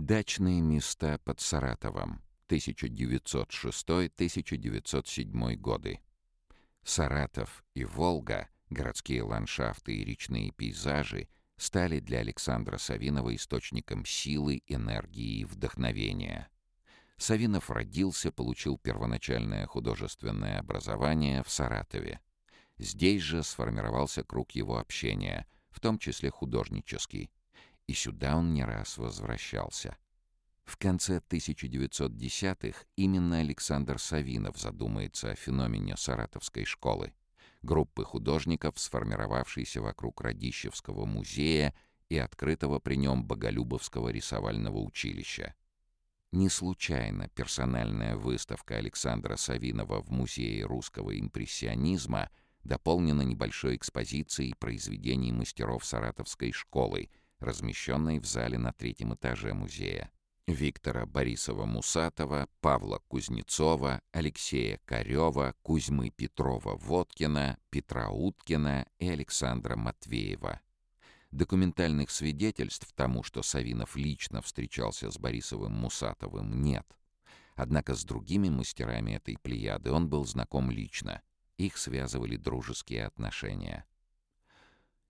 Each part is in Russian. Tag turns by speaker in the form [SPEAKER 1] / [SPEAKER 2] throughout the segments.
[SPEAKER 1] Дачные места под Саратовом. 1906-1907 годы. Саратов и Волга, городские ландшафты и речные пейзажи стали для Александра Савинова источником силы, энергии и вдохновения. Савинов родился, получил первоначальное художественное образование в Саратове. Здесь же сформировался круг его общения, в том числе художнический, и сюда он не раз возвращался. В конце 1910-х именно Александр Савинов задумается о феномене Саратовской школы, группы художников, сформировавшейся вокруг Радищевского музея и открытого при нем Боголюбовского рисовального училища. Не случайно персональная выставка Александра Савинова в Музее русского импрессионизма дополнена небольшой экспозицией произведений мастеров Саратовской школы, размещенной в зале на третьем этаже музея. Виктора Борисова-Мусатова, Павла Кузнецова, Алексея Карева, Кузьмы Петрова-Водкина, Петра Уткина и Александра Матвеева. Документальных свидетельств тому, что Савинов лично встречался с Борисовым Мусатовым, нет. Однако с другими мастерами этой плеяды он был знаком лично. Их связывали дружеские отношения.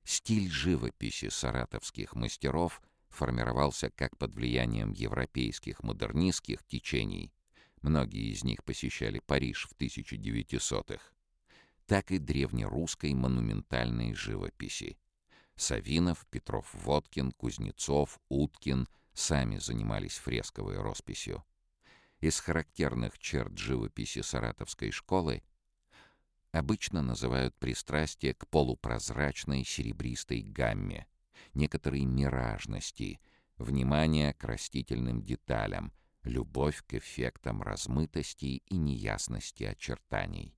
[SPEAKER 1] Стиль живописи саратовских мастеров формировался как под влиянием европейских модернистских течений, многие из них посещали Париж в 1900-х, так и древнерусской монументальной живописи. Савинов, Петров-Водкин, Кузнецов, Уткин сами занимались фресковой росписью. Из характерных черт живописи саратовской школы обычно называют пристрастие к полупрозрачной серебристой гамме, некоторой миражности, внимание к растительным деталям, любовь к эффектам размытости и неясности очертаний.